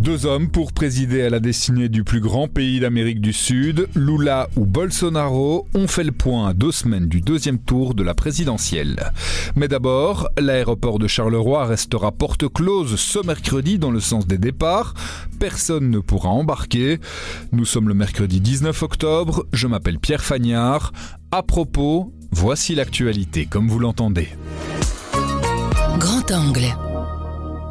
Deux hommes pour présider à la destinée du plus grand pays d'Amérique du Sud, Lula ou Bolsonaro, ont fait le point à deux semaines du deuxième tour de la présidentielle. Mais d'abord, l'aéroport de Charleroi restera porte close ce mercredi dans le sens des départs. Personne ne pourra embarquer. Nous sommes le mercredi 19 octobre. Je m'appelle Pierre Fagnard. À propos, voici l'actualité comme vous l'entendez. Grand angle.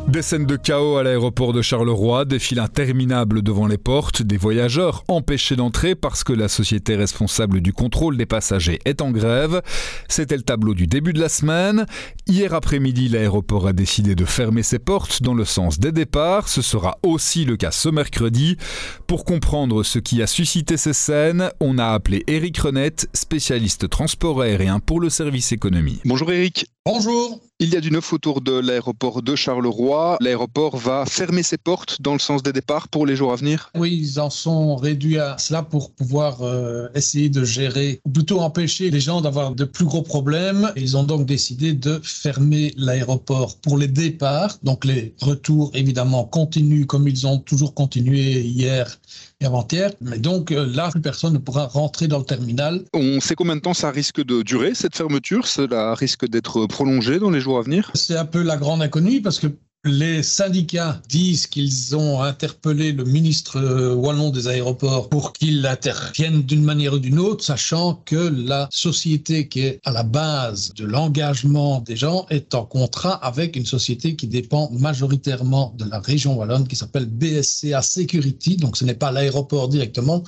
Des scènes de chaos à l'aéroport de Charleroi, des files interminables devant les portes, des voyageurs empêchés d'entrer parce que la société responsable du contrôle des passagers est en grève. C'était le tableau du début de la semaine. Hier après-midi, l'aéroport a décidé de fermer ses portes dans le sens des départs. Ce sera aussi le cas ce mercredi. Pour comprendre ce qui a suscité ces scènes, on a appelé Eric Renette, spécialiste transport aérien pour le service économie. Bonjour Eric. Bonjour. Il y a du neuf autour de l'aéroport de Charleroi. L'aéroport va fermer ses portes dans le sens des départs pour les jours à venir Oui, ils en sont réduits à cela pour pouvoir euh, essayer de gérer, ou plutôt empêcher les gens d'avoir de plus gros problèmes. Ils ont donc décidé de fermer l'aéroport pour les départs. Donc les retours, évidemment, continuent comme ils ont toujours continué hier et avant-hier. Mais donc euh, là, plus personne ne pourra rentrer dans le terminal. On sait combien de temps ça risque de durer, cette fermeture Cela risque d'être prolongé dans les jours C'est un peu la grande inconnue parce que les syndicats disent qu'ils ont interpellé le ministre euh, wallon des aéroports pour qu'il intervienne d'une manière ou d'une autre, sachant que la société qui est à la base de l'engagement des gens est en contrat avec une société qui dépend majoritairement de la région wallonne qui s'appelle BSCA Security. Donc ce n'est pas l'aéroport directement,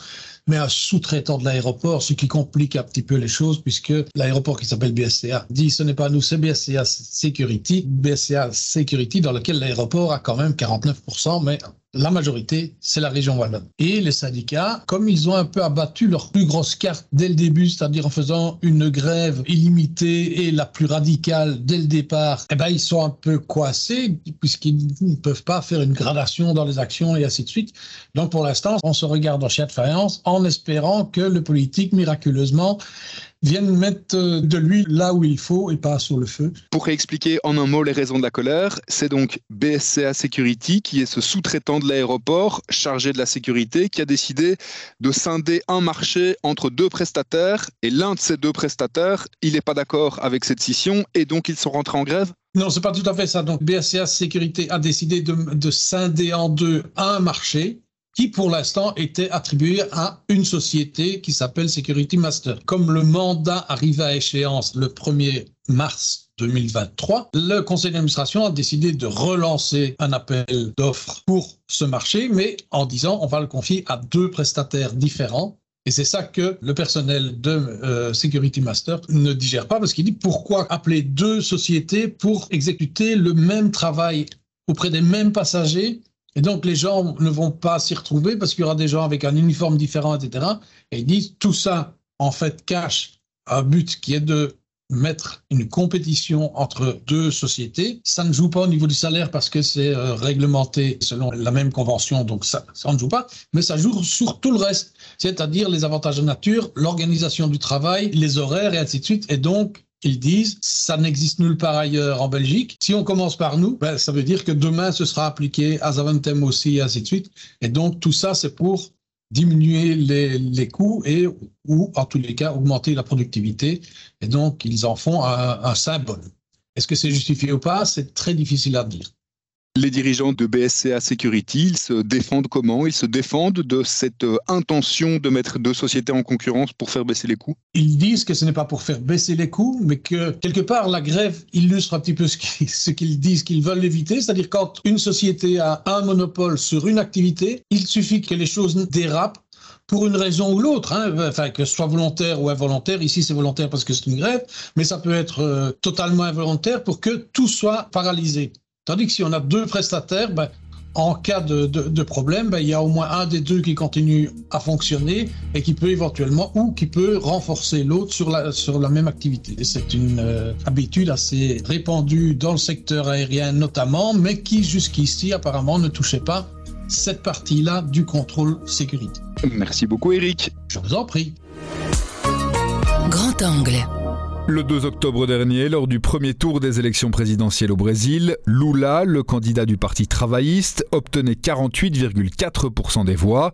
mais un sous-traitant de l'aéroport, ce qui complique un petit peu les choses puisque l'aéroport qui s'appelle BSCA dit ce n'est pas nous, c'est BSCA Security, BSCA Security dans lequel l'aéroport a quand même 49%, mais la majorité, c'est la région wallonne. Et les syndicats, comme ils ont un peu abattu leur plus grosse carte dès le début, c'est-à-dire en faisant une grève illimitée et la plus radicale dès le départ, eh ben, ils sont un peu coincés puisqu'ils ne peuvent pas faire une gradation dans les actions et ainsi de suite. Donc pour l'instant, on se regarde en chien de faïence en espérant que le politique, miraculeusement, viennent mettre euh, de l'huile là où il faut et pas sur le feu. Pour expliquer en un mot les raisons de la colère, c'est donc BSCA Security qui est ce sous-traitant de l'aéroport chargé de la sécurité qui a décidé de scinder un marché entre deux prestataires et l'un de ces deux prestataires, il n'est pas d'accord avec cette scission et donc ils sont rentrés en grève non, c'est pas tout à fait ça. Donc, BSCA Sécurité a décidé de, de scinder en deux un marché qui pour l'instant était attribué à une société qui s'appelle Security Master. Comme le mandat arrive à échéance le 1er mars 2023, le conseil d'administration a décidé de relancer un appel d'offres pour ce marché, mais en disant on va le confier à deux prestataires différents. Et c'est ça que le personnel de euh, Security Master ne digère pas parce qu'il dit pourquoi appeler deux sociétés pour exécuter le même travail auprès des mêmes passagers et donc, les gens ne vont pas s'y retrouver parce qu'il y aura des gens avec un uniforme différent, etc. Et ils disent tout ça, en fait, cache un but qui est de mettre une compétition entre deux sociétés. Ça ne joue pas au niveau du salaire parce que c'est euh, réglementé selon la même convention, donc ça, ça ne joue pas, mais ça joue sur tout le reste, c'est-à-dire les avantages de nature, l'organisation du travail, les horaires et ainsi de suite. Et donc, ils disent ça n'existe nulle part ailleurs en Belgique. Si on commence par nous, ben, ça veut dire que demain ce sera appliqué à Zaventem aussi et ainsi de suite. Et donc tout ça c'est pour diminuer les, les, coûts et ou en tous les cas augmenter la productivité. Et donc ils en font un, un symbole. Est-ce que c'est justifié ou pas? C'est très difficile à dire. Les dirigeants de BSCA Security, ils se défendent comment? Ils se défendent de cette euh, intention de mettre deux sociétés en concurrence pour faire baisser les coûts? Ils disent que ce n'est pas pour faire baisser les coûts, mais que quelque part la grève illustre un petit peu ce qu'ils disent qu'ils veulent éviter. C'est-à-dire quand une société a un monopole sur une activité, il suffit que les choses dérapent pour une raison ou l'autre, hein, enfin que ce soit volontaire ou involontaire. Ici, c'est volontaire parce que c'est une grève, mais ça peut être euh, totalement involontaire pour que tout soit paralysé. Tandis que si on a deux prestataires, ben, en cas de, de, problème, ben, il y a au moins un des deux qui continue à fonctionner et qui peut éventuellement ou qui peut renforcer l'autre sur la, sur la même activité. C'est une euh, habitude assez répandue dans le secteur aérien notamment, mais qui jusqu'ici apparemment ne touchait pas cette partie-là du contrôle sécurité. Merci beaucoup Eric. Je vous en prie. Grand angle. Le 2 octobre dernier, lors du premier tour des élections présidentielles au Brésil, Lula, le candidat du Parti travailliste, obtenait 48,4% des voix.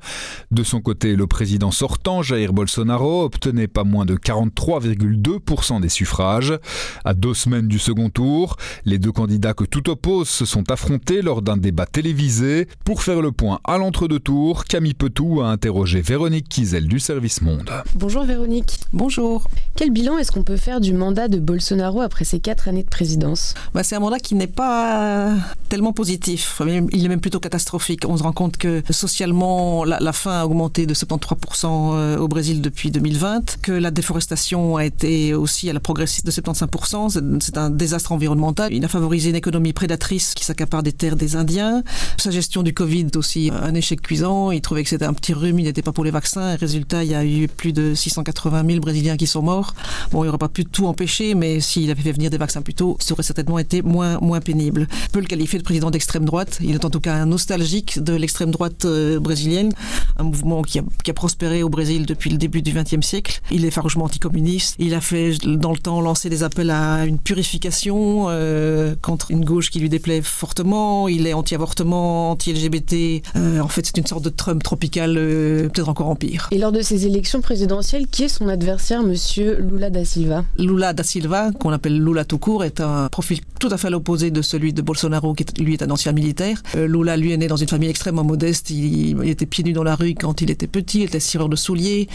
De son côté, le président sortant, Jair Bolsonaro, obtenait pas moins de 43,2% des suffrages. À deux semaines du second tour, les deux candidats que tout oppose se sont affrontés lors d'un débat télévisé. Pour faire le point à l'entre-deux tours, Camille Petou a interrogé Véronique Kizel du Service Monde. Bonjour Véronique. Bonjour. Quel bilan est-ce qu'on peut faire du mandat de Bolsonaro après ses quatre années de présidence bah, C'est un mandat qui n'est pas tellement positif. Il est même plutôt catastrophique. On se rend compte que socialement, la, faim a augmenté de 73% euh, au Brésil depuis 2020, que la déforestation a été aussi à la progressive de 75%. C'est un désastre environnemental. Il a favorisé une économie prédatrice qui s'accapare des terres des Indiens. Sa gestion du Covid aussi un échec cuisant. Il trouvait que c'était un petit rhume, il n'était pas pour les vaccins. résultat, il y a eu plus de 680 000 Brésiliens qui sont morts. Bon, il n'y aurait pas pu tout empêcher, mais s'il avait fait venir des vaccins plus tôt, ça aurait certainement été moins, moins pénible. On peut le qualifier de président d'extrême droite. Il est en tout cas un nostalgique de l'extrême droite euh, brésilienne, un mouvement qui a, qui a, prospéré au Brésil depuis le début du XXe siècle. Il est farouchement anticommuniste. Il a fait, dans le temps, lancer des appels à une purification euh, contre une gauche qui lui déplaît fortement. Il est anti-avortement, anti-LGBT. Euh, en fait, c'est une sorte de Trump tropical, peut-être encore en pire. Et lors de ces élections présidentielles, qui est son adversaire, monsieur Lula da Silva? Lula da Silva, qu'on appelle Lula tout court, est un profil tout à fait à l'opposé de celui de Bolsonaro, qui lui est un ancien militaire. Euh, Lula, lui, est né dans une famille extrêmement modeste. Il, était pieds nus dans la rue quand il était petit. Il était cireur de souliers.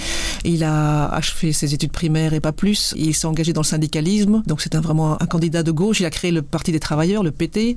Il a achevé ses études primaires et pas plus. Il s'est engagé dans le syndicalisme. Donc c'est un, vraiment un candidat de gauche. Il a créé le Parti des travailleurs, le PT.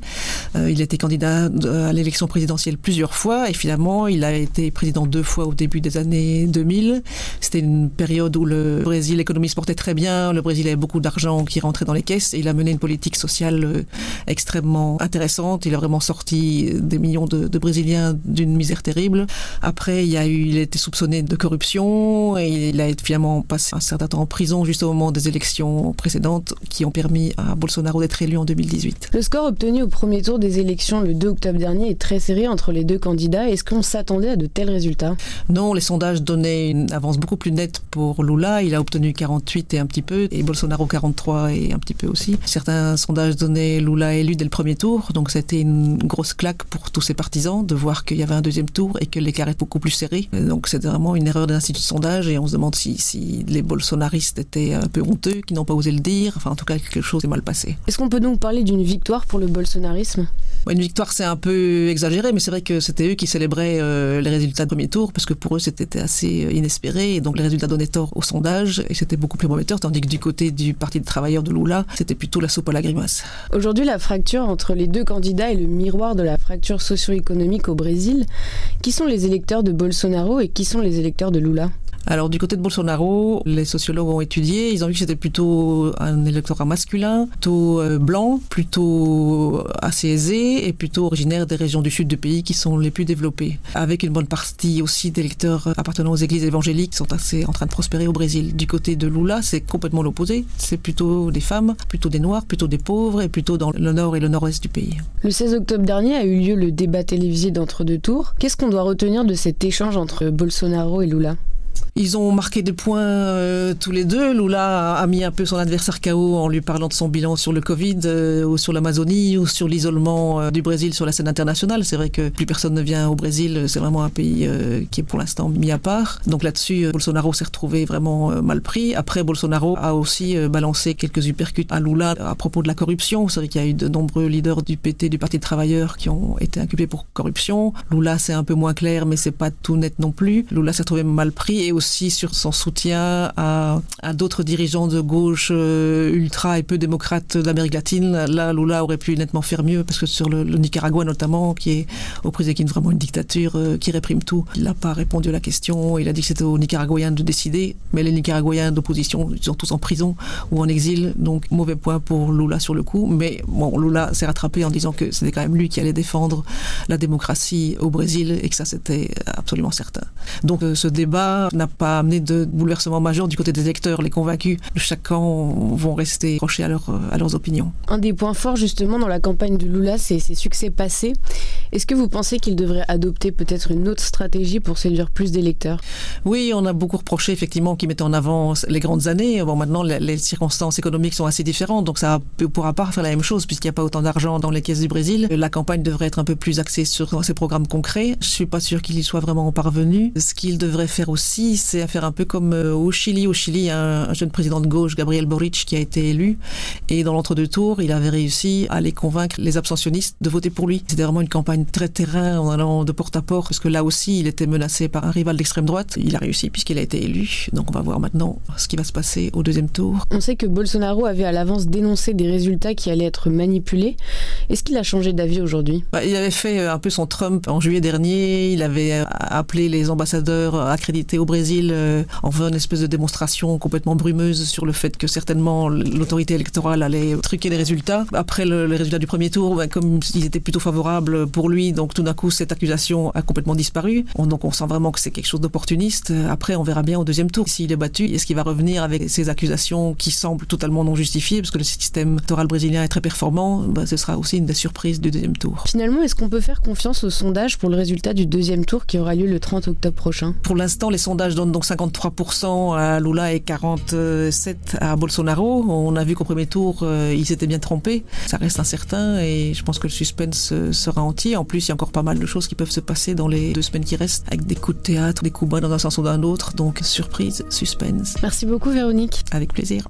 Euh, il était candidat à l'élection présidentielle plusieurs fois. Et finalement, il a été président deux fois au début des années 2000. C'était une période où le Brésil, l'économie se portait très bien. Il avait beaucoup d'argent qui rentrait dans les caisses et il a mené une politique sociale euh, extrêmement intéressante. Il a vraiment sorti des millions de, Brésiliens d'une misère terrible. Après, il y a eu, il a été soupçonné de corruption et il a finalement passé un certain temps en prison juste au moment des élections précédentes qui ont permis à Bolsonaro d'être élu en 2018. Le score obtenu au premier tour des élections le 2 octobre dernier est très serré entre les deux candidats. Est-ce qu'on s'attendait à de tels résultats? Non, les sondages donnaient une avance beaucoup plus nette pour Lula. Il a obtenu 48 et un petit peu et Bolsonaro 43 et un petit peu aussi. Certains sondages donnaient Lula élu dès le premier tour, donc c'était une grosse claque pour tous ses partisans de voir qu'il y avait un deuxième tour et que l'écart est beaucoup plus serré. Donc c'est vraiment une erreur d'institut de sondage et on se demande si, si les bolsonaristes étaient un peu honteux, qui n'ont pas osé le dire. Enfin, en tout cas, quelque chose est mal passé. Est-ce qu'on peut donc parler d'une victoire pour le bolsonarisme? Une victoire, c'est un peu exagéré, mais c'est vrai que c'était eux qui célébraient euh, les résultats du premier tour, parce que pour eux, c'était assez euh, inespéré. Et donc, les résultats donnaient tort au sondage, et c'était beaucoup plus prometteur, tandis que du côté du Parti des travailleurs de Lula, c'était plutôt la soupe à la grimace. Aujourd'hui, la fracture entre les deux candidats est le miroir de la fracture socio-économique au Brésil. Qui sont les électeurs de Bolsonaro et qui sont les électeurs de Lula? Alors du côté de Bolsonaro, les sociologues ont étudié, ils ont vu que c'était plutôt un électorat masculin, plutôt euh, blanc, plutôt assez aisé et plutôt originaire des régions du sud du pays qui sont les plus développées, avec une bonne partie aussi d'électeurs appartenant aux églises évangéliques qui sont assez en train de prospérer au Brésil. Du côté de Lula, c'est complètement l'opposé, c'est plutôt des femmes, plutôt des noirs, plutôt des pauvres et plutôt dans le nord et le nord-est du pays. Le 16 octobre dernier a eu lieu le débat télévisé d'entre-deux tours. Qu'est-ce qu'on doit retenir de cet échange entre Bolsonaro et Lula? Ils ont marqué des points euh, tous les deux. Lula a mis un peu son adversaire KO en lui parlant de son bilan sur le Covid euh, ou sur l'Amazonie ou sur l'isolement euh, du Brésil sur la scène internationale. C'est vrai que plus personne ne vient au Brésil. C'est vraiment un pays qui est pour l'instant mis à part. Donc là-dessus, Bolsonaro s'est retrouvé vraiment mal pris. Après, Bolsonaro a aussi balancé quelques uppercuts à Lula à propos de la corruption. C'est vrai qu'il y a eu de nombreux leaders du PT, du Parti des travailleurs, qui ont été inculpés pour corruption. Lula, c'est un peu moins clair, mais c'est pas tout net non plus. Lula s'est retrouvé mal pris et aussi sur son soutien à, d'autres dirigeants de gauche euh, ultra et peu démocrates d'Amérique latine. Là, Lula aurait pu nettement faire mieux parce que sur le, Nicaragua notamment, qui est au qui est vraiment une dictature euh, qui réprime tout, il n'a pas répondu à la question. Il a dit que c'était aux Nicaraguayens de décider, mais les Nicaraguayens d'opposition ils sont tous en prison ou en exil, donc mauvais point pour Lula sur le coup. Mais bon, Lula s'est rattrapé en disant que c'était quand même lui qui allait défendre la démocratie au Brésil et que ça c'était absolument certain. Donc euh, ce débat n'a pas amené de bouleversement majeur du côté des électeurs. Les convaincus de chaque camp vont rester accrochés à, leur, à leurs opinions. Un des points forts justement dans la campagne de Lula, c'est ses succès passés. Est-ce que vous pensez qu'il devrait adopter peut-être une autre stratégie pour séduire plus d'électeurs? Oui, on a beaucoup reproché effectivement qu'il mettait en avant les grandes années. Bon, maintenant les, circonstances économiques sont assez différentes, donc ça ne pourra pas faire la même chose puisqu'il n'y a pas autant d'argent dans les caisses du Brésil. La campagne devrait être un peu plus axée sur ces programmes concrets. Je suis pas sûr qu'il y soit vraiment parvenu. Ce qu'il devrait faire aussi, c'est faire un peu comme euh, au Chili. Au Chili, il y a un, jeune président de gauche, Gabriel Boric, qui a été élu. Et dans l'entre-deux tours, il avait réussi à les convaincre, les abstentionnistes, de voter pour lui. C'était vraiment une campagne très terrain en allant de porte à porte, parce que là aussi, il était menacé par un rival d'extrême droite. Il a réussi puisqu'il a été élu. Donc on va voir maintenant ce qui va se passer au deuxième tour. On sait que Bolsonaro avait à l'avance dénoncé des résultats qui allaient être manipulés. Est-ce qu'il a changé d'avis aujourd'hui? Bah, Il avait fait euh, un peu son Trump en juillet dernier. Il avait euh, appelé les ambassadeurs accrédités au Brésil euh, en faisant une espèce de démonstration complètement brumeuse sur le fait que certainement l'autorité électorale allait truquer les résultats. Après le, les résultats du premier tour, bah, comme ils étaient plutôt favorables pour lui, donc tout d'un coup cette accusation a complètement disparu. donc on sent vraiment que c'est quelque chose d'opportuniste. Après on verra bien au deuxième tour s'il est battu. Est-ce qu'il va revenir avec ces accusations qui semblent totalement non justifiées parce que le système électoral brésilien est très performant bah, Ce sera aussi une des surprises du deuxième tour. Finalement, est-ce qu'on peut faire confiance au sondage pour le résultat du deuxième tour qui aura lieu le 30 octobre prochain? Pour l'instant, les sondages donnent donc 53% à Lula et 47% à Bolsonaro. On a vu qu'au premier tour, euh, ils s'étaient bien trompés. Ça reste incertain et je pense que le suspense euh, sera entier. En plus, il y a encore pas mal de choses qui peuvent se passer dans les deux semaines qui restent, avec des coups de théâtre, des coups bas dans un sens ou dans l'autre. Donc, surprise, suspense. Merci beaucoup, Véronique. Avec plaisir.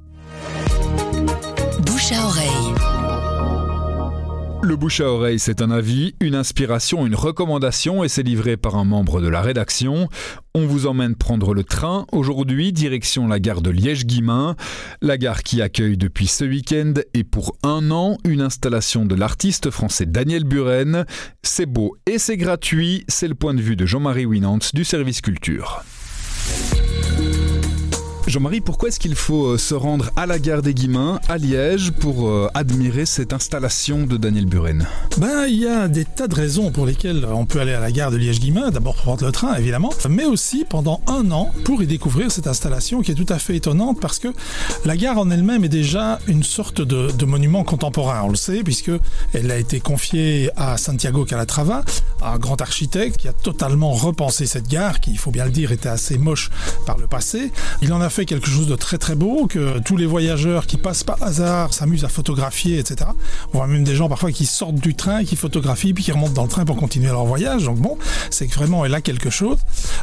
Bouche à oreille. Le bouche à oreille, c'est un avis, une inspiration, une recommandation et c'est livré par un membre de la rédaction. On vous emmène prendre le train. Aujourd'hui, direction la gare de Liège-Guimain. La gare qui accueille depuis ce week-end et pour un an une installation de l'artiste français Daniel Buren. C'est beau et c'est gratuit. C'est le point de vue de Jean-Marie Winant du service culture. Jean-Marie, pourquoi est-ce qu'il faut euh, se rendre à la gare des Guimins, à Liège, pour euh, admirer cette installation de Daniel Buren? Ben, il y a des tas de raisons pour lesquelles on peut aller à la gare de Liège-Guimins. D'abord pour prendre le train, évidemment, mais aussi pendant un an pour y découvrir cette installation qui est tout à fait étonnante parce que la gare en elle-même est déjà une sorte de, de monument contemporain. On le sait puisque elle a été confiée à Santiago Calatrava, un grand architecte qui a totalement repensé cette gare, qui, il faut bien le dire, était assez moche par le passé. Il en a quelque chose de très très beau, que tous les voyageurs qui passent par hasard s'amusent à photographier, etc. On voit même des gens parfois qui sortent du train, qui photographient, puis qui remontent dans le train pour continuer leur voyage. Donc bon, c'est vraiment a quelque chose.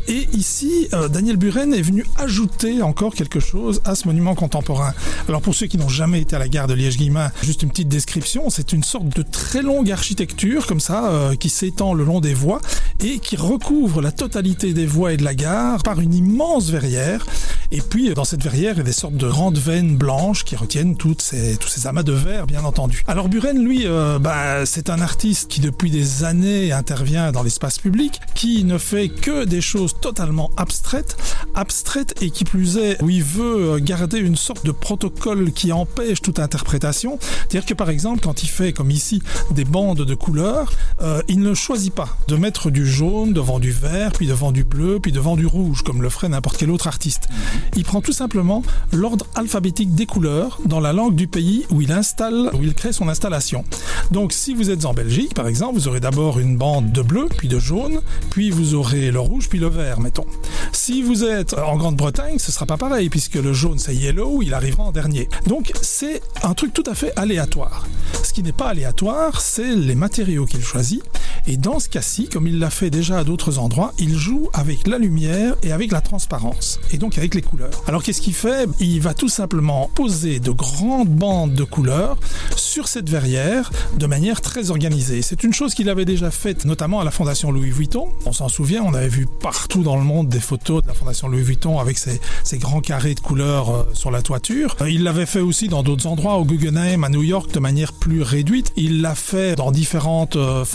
Et ici, euh, Daniel Buren est venu ajouter encore quelque chose à ce monument contemporain. Alors pour ceux qui n'ont jamais été à la gare de Liège-Guillemins, juste une petite description, c'est une sorte de très longue architecture comme ça, euh, qui s'étend le long des voies et qui recouvre la totalité des voies et de la gare par une immense verrière. Et puis, dans cette verrière, il y a des sortes de grandes veines blanches qui retiennent tous ces amas de verre, bien entendu. Alors Buren, lui, euh, bah, c'est un artiste qui depuis des années intervient dans l'espace public, qui ne fait que des choses totalement abstraites, abstraites et qui plus est, où il veut garder une sorte de protocole qui empêche toute interprétation. C'est-à-dire que par exemple, quand il fait, comme ici, des bandes de couleurs, euh, il ne choisit pas de mettre du jaune devant du vert, puis devant du bleu, puis devant du rouge, comme le ferait n'importe quel autre artiste. Prend tout simplement l'ordre alphabétique des couleurs dans la langue du pays où il installe, où il crée son installation. Donc si vous êtes en Belgique, par exemple, vous aurez d'abord une bande de bleu, puis de jaune, puis vous aurez le rouge, puis le vert, mettons. Si vous êtes en Grande-Bretagne, ce sera pas pareil, puisque le jaune c'est yellow, il arrivera en dernier. Donc c'est un truc tout à fait aléatoire. Ce qui n'est pas aléatoire, c'est les matériaux qu'il choisit Et dans ce cas-ci, comme il l'a fait déjà à d'autres endroits, il joue avec la lumière et avec la transparence, et donc avec les couleurs. Alors qu'est-ce qu'il fait? Il va tout simplement poser de grandes bandes de couleurs sur cette verrière de manière très organisée. C'est une chose qu'il avait déjà faite, notamment à la Fondation Louis Vuitton. On s'en souvient, on avait vu partout dans le monde des photos de la Fondation Louis Vuitton avec ces grands carrés de couleurs euh, sur la toiture. Euh, il l'avait fait aussi dans d'autres endroits, au Guggenheim, à New York, de manière plus réduite. Il l'a fait dans différentes euh,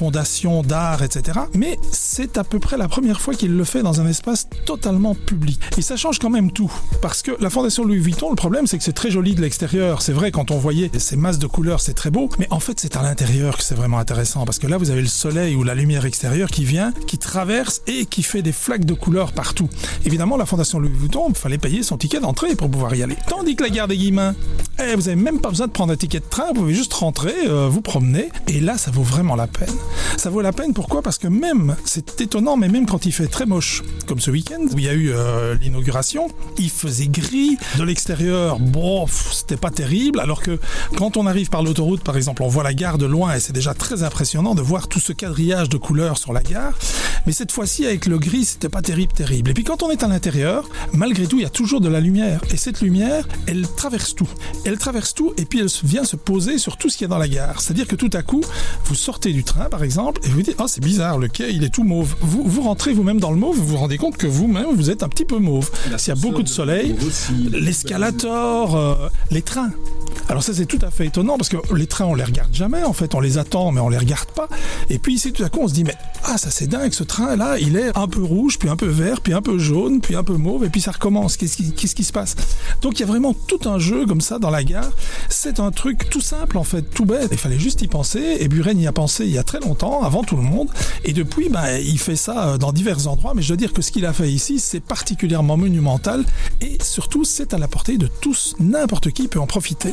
d'art, etc. Mais c'est à peu près la première fois qu'il le fait dans un espace totalement public. Et ça change quand même tout. Parce que la Fondation Louis Vuitton, le problème, c'est que c'est très joli de l'extérieur. C'est vrai, quand on voyait ces masses de couleurs, c'est très beau. Mais en fait, c'est à l'intérieur que c'est vraiment intéressant. Parce que là, vous avez le soleil ou la lumière extérieure qui vient, qui traverse et qui fait des flaques de couleurs partout. Évidemment, la Fondation Louis Vuitton, il fallait payer son ticket d'entrée pour pouvoir y aller. Tandis que la gare des Guillemins, eh, vous n'avez même pas besoin de prendre un ticket de train, vous pouvez juste rentrer, euh, vous promener, et là, ça vaut vraiment la peine. Ça vaut la peine, pourquoi? Parce que même, c'est étonnant, mais même quand il fait très moche, comme ce week-end, où il y a eu euh, l'inauguration, il faisait gris, de l'extérieur, bon, c'était pas terrible, alors que quand on arrive par l'autoroute, par exemple, on voit la gare de loin, et c'est déjà très impressionnant de voir tout ce quadrillage de couleurs sur la gare, mais cette fois-ci, avec le gris, c'était pas terrible, terrible. Et puis quand on est à l'intérieur, malgré tout, il y a toujours de la lumière, et cette lumière, elle traverse tout. Elle traverse tout, et puis elle vient se poser sur tout ce qu'il y a dans la gare. C'est-à-dire que tout à coup, vous sortez du train, par exemple, et vous dites, oh, c'est bizarre, le quai, il est tout mauve. Vous, vous rentrez vous-même dans le mauve, vous vous rendez compte que vous-même, vous êtes un petit peu mauve. S'il y a beaucoup de soleil, l'escalator, euh, les trains. Alors ça c'est tout à fait étonnant parce que les trains on les regarde jamais en fait, on les attend mais on les regarde pas. Et puis ici tout à coup on se dit mais ah ça c'est dingue ce train là il est un peu rouge puis un peu vert puis un peu jaune puis un peu mauve et puis ça recommence. Qu'est-ce qui, qu'est-ce qui se passe? Donc il y a vraiment tout un jeu comme ça dans la gare. C'est un truc tout simple en fait, tout bête. Il fallait juste y penser et Buren y a pensé il y a très longtemps avant tout le monde et depuis ben, il fait ça euh, dans divers endroits mais je dois dire que ce qu'il a fait ici c'est particulièrement monumental et surtout c'est à la portée de tous, n'importe qui peut en profiter.